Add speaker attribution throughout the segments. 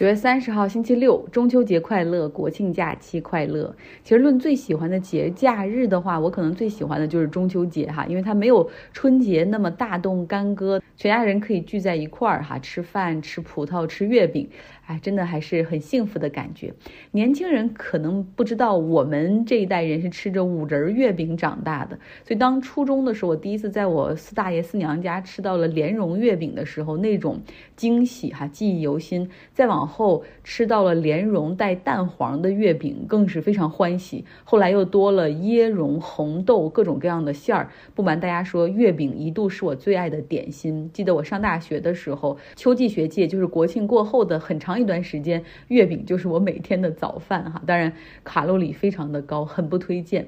Speaker 1: 九月三十号，星期六，中秋节快乐，国庆假期快乐。其实论最喜欢的节假日的话，我可能最喜欢的就是中秋节哈，因为它没有春节那么大动干戈，全家人可以聚在一块儿哈，吃饭、吃葡萄、吃月饼。哎，真的还是很幸福的感觉。年轻人可能不知道，我们这一代人是吃着五仁月饼长大的。所以当初中的时候，我第一次在我四大爷四娘家吃到了莲蓉月饼的时候，那种惊喜哈，记忆犹新。再往后吃到了莲蓉带蛋黄的月饼，更是非常欢喜。后来又多了椰蓉、红豆各种各样的馅儿。不瞒大家说，月饼一度是我最爱的点心。记得我上大学的时候，秋季学界就是国庆过后的很长。一段时间，月饼就是我每天的早饭哈，当然卡路里非常的高，很不推荐。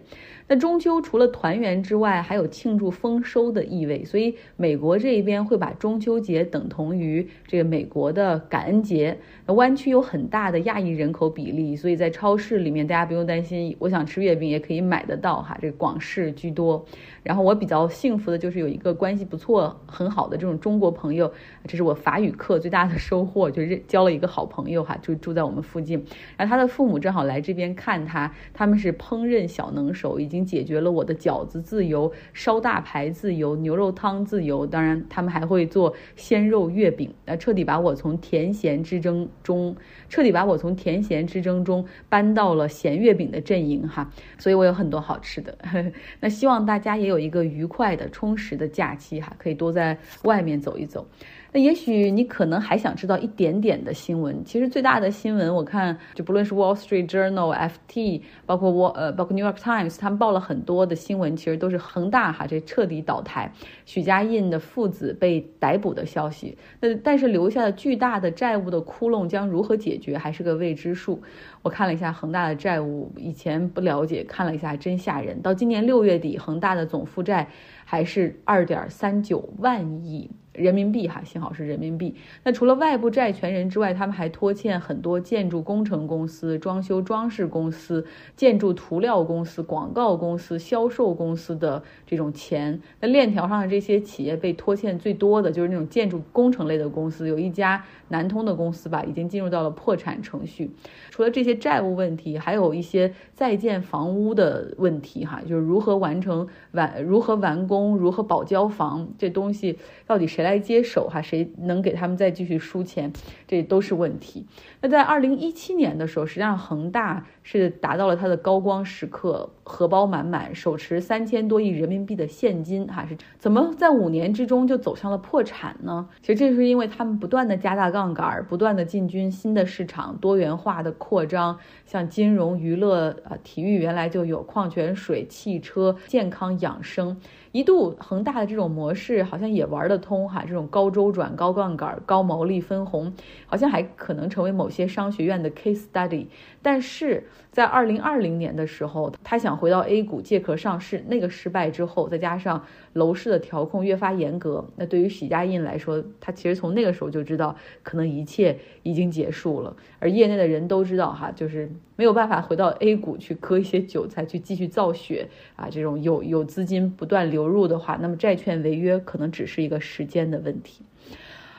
Speaker 1: 那中秋除了团圆之外，还有庆祝丰收的意味，所以美国这一边会把中秋节等同于这个美国的感恩节。那湾区有很大的亚裔人口比例，所以在超市里面大家不用担心，我想吃月饼也可以买得到哈，这个广式居多。然后我比较幸福的就是有一个关系不错、很好的这种中国朋友，这是我法语课最大的收获，就是交了一个好朋友哈，就住在我们附近。然后他的父母正好来这边看他，他们是烹饪小能手，已经解决了我的饺子自由、烧大排自由、牛肉汤自由。当然，他们还会做鲜肉月饼，那彻底把我从甜咸之争中，彻底把我从甜咸之争中搬到了咸月饼的阵营哈。所以我有很多好吃的。那希望大家也。有一个愉快的、充实的假期哈，可以多在外外面走一走。那也许你可能还想知道一点点的新闻。其实最大的新闻，我看就不论是 Wall Street Journal、FT，包括我呃，包括 New York Times，他们报了很多的新闻，其实都是恒大哈这彻底倒台，许家印的父子被逮捕的消息。那但是留下的巨大的债务的窟窿将如何解决，还是个未知数。我看了一下恒大的债务，以前不了解，看了一下真吓人。到今年六月底，恒大的总负债还是二点三九万亿。人民币哈，幸好是人民币。那除了外部债权人之外，他们还拖欠很多建筑工程公司、装修装饰公司、建筑涂料公司、广告公司、销售公司的这种钱。那链条上的这些企业被拖欠最多的就是那种建筑工程类的公司，有一家南通的公司吧，已经进入到了破产程序。除了这些债务问题，还有一些在建房屋的问题哈，就是如何完成完、如何完工、如何保交房，这东西到底谁？谁来接手哈？谁能给他们再继续输钱？这都是问题。那在二零一七年的时候，实际上恒大是达到了它的高光时刻，荷包满满，手持三千多亿人民币的现金哈，是怎么在五年之中就走向了破产呢？其实这是因为他们不断的加大杠杆，不断的进军新的市场，多元化的扩张，像金融、娱乐、啊体育，原来就有矿泉水、汽车、健康养生。一度恒大的这种模式好像也玩得通哈，这种高周转、高杠杆、高毛利分红，好像还可能成为某些商学院的 case study。但是在二零二零年的时候，他想回到 A 股借壳上市，那个失败之后，再加上楼市的调控越发严格，那对于许家印来说，他其实从那个时候就知道，可能一切已经结束了。而业内的人都知道哈，就是没有办法回到 A 股去割一些韭菜，去继续造血啊，这种有有资金不断流。入的话，那么债券违约可能只是一个时间的问题。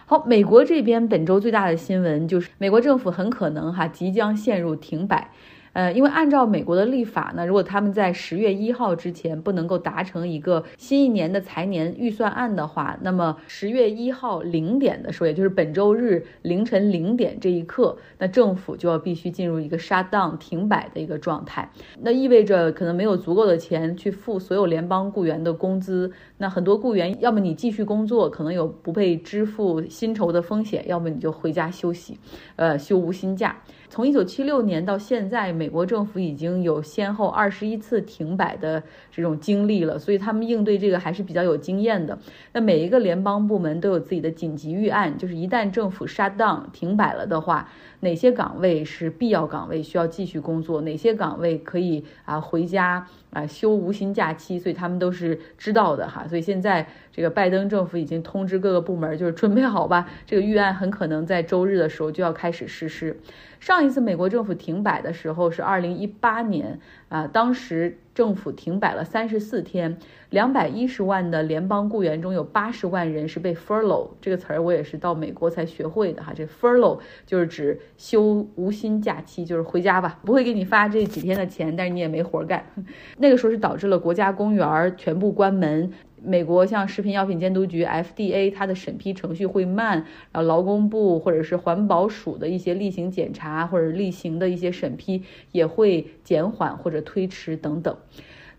Speaker 1: 好，美国这边本周最大的新闻就是，美国政府很可能哈即将陷入停摆。呃，因为按照美国的立法呢，如果他们在十月一号之前不能够达成一个新一年的财年预算案的话，那么十月一号零点的时候，也就是本周日凌晨零点这一刻，那政府就要必须进入一个 shut down 停摆的一个状态。那意味着可能没有足够的钱去付所有联邦雇员的工资。那很多雇员，要么你继续工作，可能有不被支付薪酬的风险；要么你就回家休息，呃，休无薪假。从一九七六年到现在，美国政府已经有先后二十一次停摆的这种经历了，所以他们应对这个还是比较有经验的。那每一个联邦部门都有自己的紧急预案，就是一旦政府 shut down 停摆了的话，哪些岗位是必要岗位需要继续工作，哪些岗位可以啊回家啊休无薪假期，所以他们都是知道的哈。所以现在这个拜登政府已经通知各个部门，就是准备好吧，这个预案很可能在周日的时候就要开始实施。上上一次美国政府停摆的时候是二零一八年啊，当时政府停摆了三十四天，两百一十万的联邦雇员中有八十万人是被 furlough 这个词儿，我也是到美国才学会的哈。这 furlough 就是指休无薪假期，就是回家吧，不会给你发这几天的钱，但是你也没活干。那个时候是导致了国家公园全部关门。美国像食品药品监督局 FDA，它的审批程序会慢，然后劳工部或者是环保署的一些例行检查或者例行的一些审批也会减缓或者推迟等等。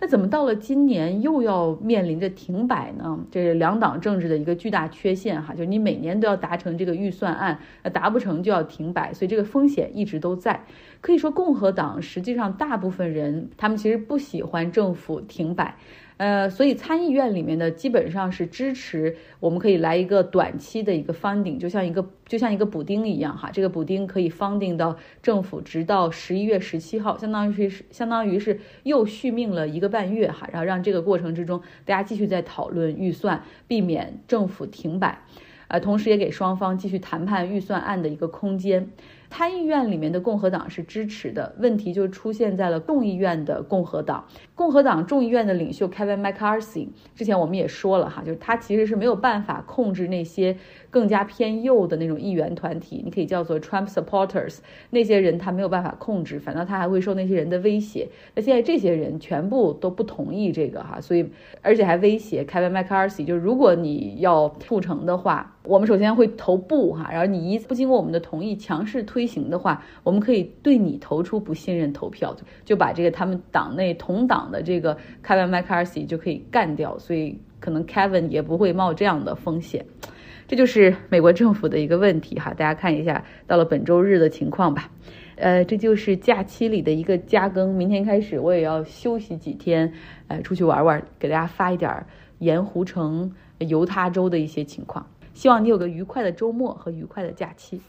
Speaker 1: 那怎么到了今年又要面临着停摆呢？这是两党政治的一个巨大缺陷哈，就是你每年都要达成这个预算案，那达不成就要停摆，所以这个风险一直都在。可以说，共和党实际上大部分人他们其实不喜欢政府停摆。呃，所以参议院里面的基本上是支持，我们可以来一个短期的一个 funding，就像一个就像一个补丁一样哈，这个补丁可以 funding 到政府直到十一月十七号，相当于是相当于是又续命了一个半月哈，然后让这个过程之中大家继续在讨论预算，避免政府停摆，呃，同时也给双方继续谈判预算案的一个空间。参议院里面的共和党是支持的，问题就出现在了众议院的共和党。共和党众议院的领袖 Kevin McCarthy，之前我们也说了哈，就是他其实是没有办法控制那些更加偏右的那种议员团体，你可以叫做 Trump supporters，那些人他没有办法控制，反倒他还会受那些人的威胁。那现在这些人全部都不同意这个哈，所以而且还威胁 Kevin McCarthy，就如果你要促成的话。我们首先会投不哈，然后你一不经过我们的同意强势推推行的话，我们可以对你投出不信任投票，就把这个他们党内同党的这个 Kevin McCarthy 就可以干掉，所以可能 Kevin 也不会冒这样的风险。这就是美国政府的一个问题哈，大家看一下到了本周日的情况吧。呃，这就是假期里的一个加更，明天开始我也要休息几天，呃，出去玩玩，给大家发一点盐湖城、犹他州的一些情况。希望你有个愉快的周末和愉快的假期。